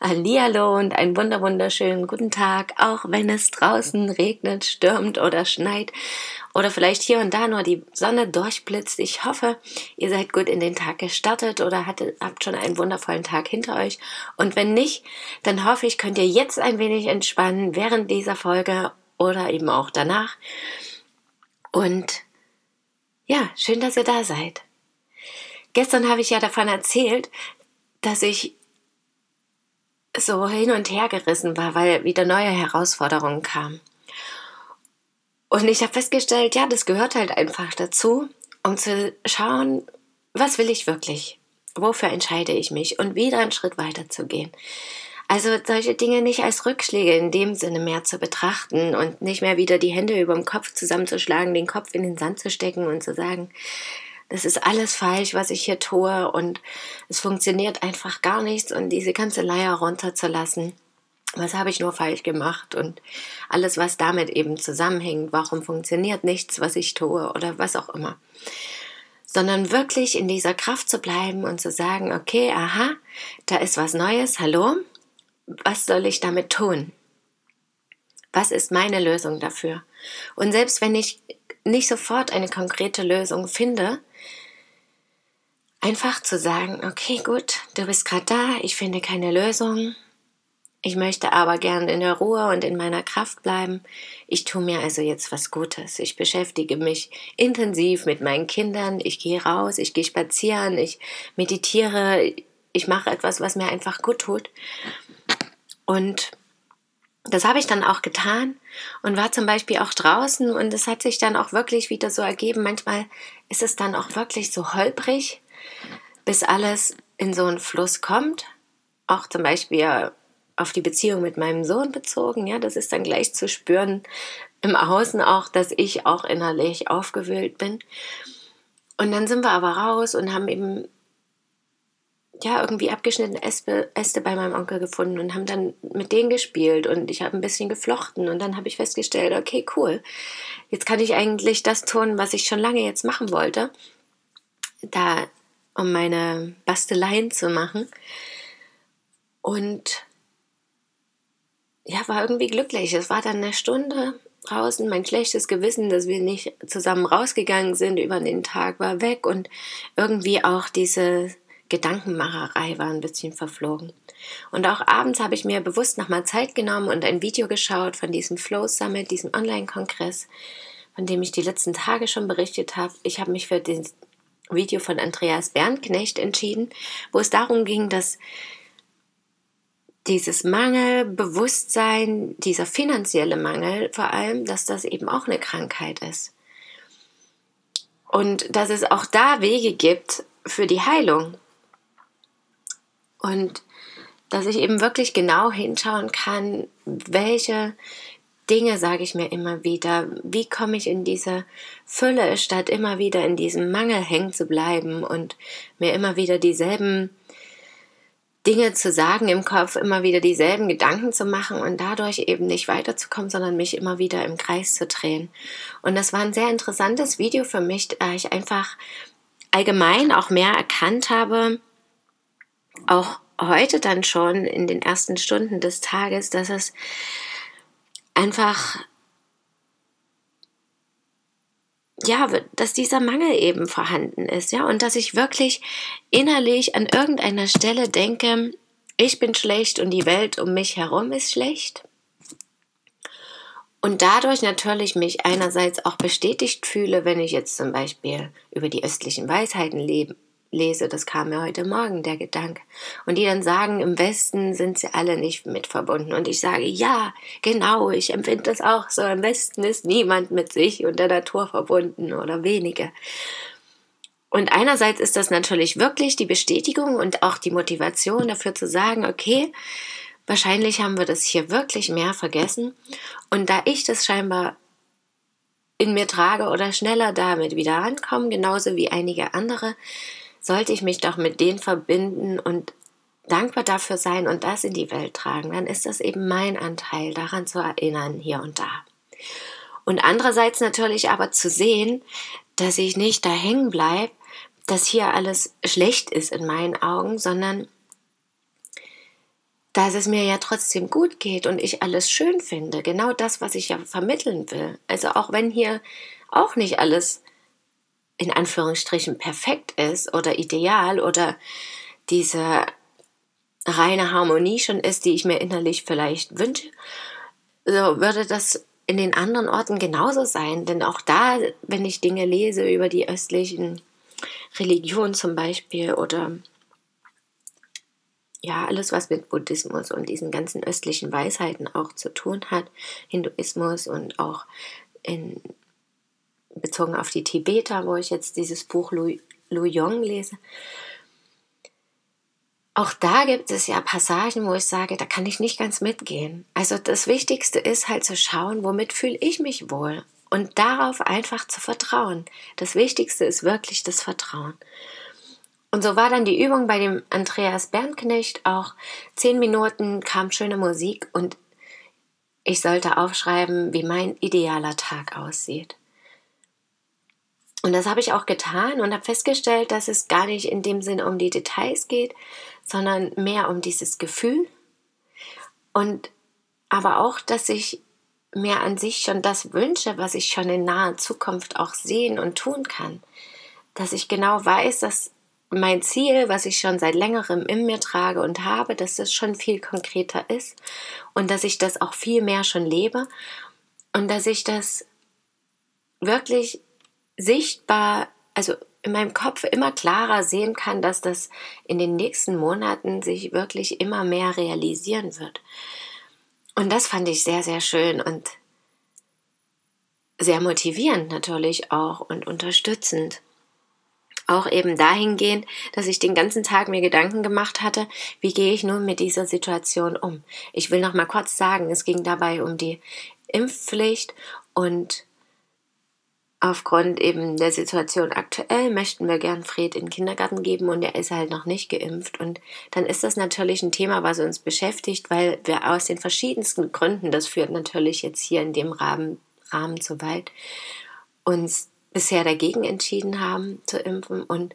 Hallihallo und einen wunder wunderschönen guten Tag, auch wenn es draußen regnet, stürmt oder schneit oder vielleicht hier und da nur die Sonne durchblitzt. Ich hoffe, ihr seid gut in den Tag gestartet oder hattet, habt schon einen wundervollen Tag hinter euch. Und wenn nicht, dann hoffe ich, könnt ihr jetzt ein wenig entspannen während dieser Folge oder eben auch danach. Und ja, schön, dass ihr da seid. Gestern habe ich ja davon erzählt, dass ich so hin und her gerissen war, weil wieder neue Herausforderungen kamen. Und ich habe festgestellt, ja, das gehört halt einfach dazu, um zu schauen, was will ich wirklich? Wofür entscheide ich mich? Und wieder einen Schritt weiter zu gehen. Also solche Dinge nicht als Rückschläge in dem Sinne mehr zu betrachten und nicht mehr wieder die Hände über dem Kopf zusammenzuschlagen, den Kopf in den Sand zu stecken und zu sagen, das ist alles falsch, was ich hier tue und es funktioniert einfach gar nichts und diese ganze Leier runterzulassen. Was habe ich nur falsch gemacht und alles, was damit eben zusammenhängt, warum funktioniert nichts, was ich tue oder was auch immer. Sondern wirklich in dieser Kraft zu bleiben und zu sagen, okay, aha, da ist was Neues, hallo, was soll ich damit tun? Was ist meine Lösung dafür? Und selbst wenn ich nicht sofort eine konkrete Lösung finde, Einfach zu sagen, okay, gut, du bist gerade da, ich finde keine Lösung. Ich möchte aber gern in der Ruhe und in meiner Kraft bleiben. Ich tue mir also jetzt was Gutes. Ich beschäftige mich intensiv mit meinen Kindern. Ich gehe raus, ich gehe spazieren, ich meditiere, ich mache etwas, was mir einfach gut tut. Und das habe ich dann auch getan und war zum Beispiel auch draußen und es hat sich dann auch wirklich wieder so ergeben. Manchmal ist es dann auch wirklich so holprig bis alles in so einen Fluss kommt. Auch zum Beispiel auf die Beziehung mit meinem Sohn bezogen. Ja, das ist dann gleich zu spüren im Außen auch, dass ich auch innerlich aufgewühlt bin. Und dann sind wir aber raus und haben eben ja irgendwie abgeschnittene Äste, bei meinem Onkel gefunden und haben dann mit denen gespielt und ich habe ein bisschen geflochten und dann habe ich festgestellt, okay, cool. Jetzt kann ich eigentlich das tun, was ich schon lange jetzt machen wollte. Da um meine Basteleien zu machen. Und ja, war irgendwie glücklich. Es war dann eine Stunde draußen. Mein schlechtes Gewissen, dass wir nicht zusammen rausgegangen sind über den Tag, war weg und irgendwie auch diese Gedankenmacherei war ein bisschen verflogen. Und auch abends habe ich mir bewusst nochmal Zeit genommen und ein Video geschaut von diesem Flow Summit, diesem Online-Kongress, von dem ich die letzten Tage schon berichtet habe. Ich habe mich für den Video von Andreas Bernknecht entschieden, wo es darum ging, dass dieses Mangelbewusstsein, dieser finanzielle Mangel vor allem, dass das eben auch eine Krankheit ist. Und dass es auch da Wege gibt für die Heilung. Und dass ich eben wirklich genau hinschauen kann, welche Dinge, sage ich mir immer wieder. Wie komme ich in diese Fülle, statt immer wieder in diesem Mangel hängen zu bleiben und mir immer wieder dieselben Dinge zu sagen im Kopf, immer wieder dieselben Gedanken zu machen und dadurch eben nicht weiterzukommen, sondern mich immer wieder im Kreis zu drehen. Und das war ein sehr interessantes Video für mich, da ich einfach allgemein auch mehr erkannt habe, auch heute dann schon in den ersten Stunden des Tages, dass es einfach, ja, dass dieser Mangel eben vorhanden ist, ja, und dass ich wirklich innerlich an irgendeiner Stelle denke, ich bin schlecht und die Welt um mich herum ist schlecht. Und dadurch natürlich mich einerseits auch bestätigt fühle, wenn ich jetzt zum Beispiel über die östlichen Weisheiten lebe, lese, das kam mir heute Morgen der Gedanke, und die dann sagen, im Westen sind sie alle nicht mit verbunden. Und ich sage, ja, genau, ich empfinde das auch so. Im Westen ist niemand mit sich und der Natur verbunden oder wenige. Und einerseits ist das natürlich wirklich die Bestätigung und auch die Motivation dafür zu sagen, okay, Wahrscheinlich haben wir das hier wirklich mehr vergessen. Und da ich das scheinbar in mir trage oder schneller damit wieder rankomme, genauso wie einige andere, sollte ich mich doch mit denen verbinden und dankbar dafür sein und das in die Welt tragen. Dann ist das eben mein Anteil, daran zu erinnern, hier und da. Und andererseits natürlich aber zu sehen, dass ich nicht da hängen bleibe, dass hier alles schlecht ist in meinen Augen, sondern dass es mir ja trotzdem gut geht und ich alles schön finde. Genau das, was ich ja vermitteln will. Also auch wenn hier auch nicht alles in Anführungsstrichen perfekt ist oder ideal oder diese reine Harmonie schon ist, die ich mir innerlich vielleicht wünsche, so würde das in den anderen Orten genauso sein. Denn auch da, wenn ich Dinge lese über die östlichen Religionen zum Beispiel oder ja, alles, was mit Buddhismus und diesen ganzen östlichen Weisheiten auch zu tun hat, Hinduismus und auch in, bezogen auf die Tibeter, wo ich jetzt dieses Buch Lu, Yong lese. Auch da gibt es ja Passagen, wo ich sage, da kann ich nicht ganz mitgehen. Also das Wichtigste ist halt zu schauen, womit fühle ich mich wohl und darauf einfach zu vertrauen. Das Wichtigste ist wirklich das Vertrauen. Und so war dann die Übung bei dem Andreas Bernknecht auch zehn Minuten kam schöne Musik und ich sollte aufschreiben, wie mein idealer Tag aussieht. Und das habe ich auch getan und habe festgestellt, dass es gar nicht in dem Sinn um die Details geht, sondern mehr um dieses Gefühl. Und aber auch, dass ich mir an sich schon das wünsche, was ich schon in naher Zukunft auch sehen und tun kann. Dass ich genau weiß, dass mein Ziel, was ich schon seit längerem in mir trage und habe, dass das schon viel konkreter ist und dass ich das auch viel mehr schon lebe und dass ich das wirklich sichtbar, also in meinem Kopf immer klarer sehen kann, dass das in den nächsten Monaten sich wirklich immer mehr realisieren wird. Und das fand ich sehr, sehr schön und sehr motivierend natürlich auch und unterstützend auch eben dahingehend, dass ich den ganzen Tag mir Gedanken gemacht hatte, wie gehe ich nun mit dieser Situation um. Ich will noch mal kurz sagen, es ging dabei um die Impfpflicht und aufgrund eben der Situation aktuell möchten wir gern Fred in den Kindergarten geben und er ist halt noch nicht geimpft und dann ist das natürlich ein Thema, was uns beschäftigt, weil wir aus den verschiedensten Gründen, das führt natürlich jetzt hier in dem Rahmen, Rahmen zu weit, uns bisher dagegen entschieden haben zu impfen und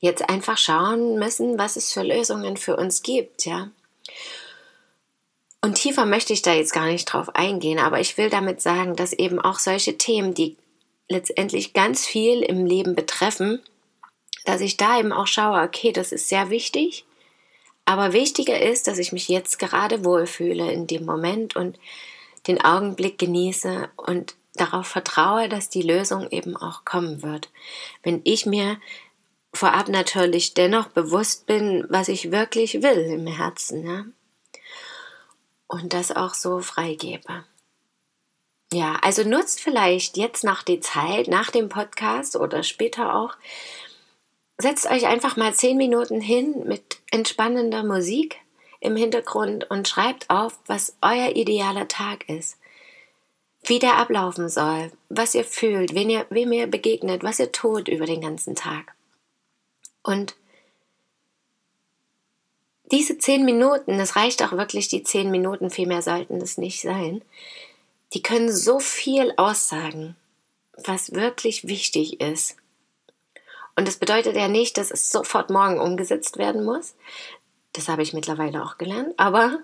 jetzt einfach schauen müssen, was es für Lösungen für uns gibt, ja. Und tiefer möchte ich da jetzt gar nicht drauf eingehen, aber ich will damit sagen, dass eben auch solche Themen, die letztendlich ganz viel im Leben betreffen, dass ich da eben auch schaue, okay, das ist sehr wichtig, aber wichtiger ist, dass ich mich jetzt gerade wohlfühle in dem Moment und den Augenblick genieße und darauf vertraue, dass die Lösung eben auch kommen wird. Wenn ich mir vorab natürlich dennoch bewusst bin, was ich wirklich will im Herzen, ja? und das auch so freigebe. Ja, also nutzt vielleicht jetzt noch die Zeit nach dem Podcast oder später auch. Setzt euch einfach mal zehn Minuten hin mit entspannender Musik im Hintergrund und schreibt auf, was euer idealer Tag ist wie der ablaufen soll, was ihr fühlt, wen ihr, wem ihr begegnet, was ihr tut über den ganzen Tag. Und diese zehn Minuten, das reicht auch wirklich die zehn Minuten, viel mehr sollten es nicht sein, die können so viel aussagen, was wirklich wichtig ist. Und das bedeutet ja nicht, dass es sofort morgen umgesetzt werden muss. Das habe ich mittlerweile auch gelernt. Aber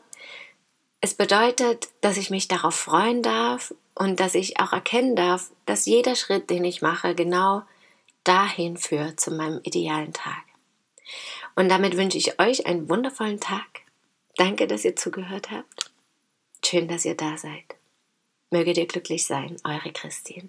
es bedeutet, dass ich mich darauf freuen darf und dass ich auch erkennen darf, dass jeder Schritt, den ich mache, genau dahin führt zu meinem idealen Tag. Und damit wünsche ich euch einen wundervollen Tag. Danke, dass ihr zugehört habt. Schön, dass ihr da seid. Möget ihr glücklich sein, eure Christine.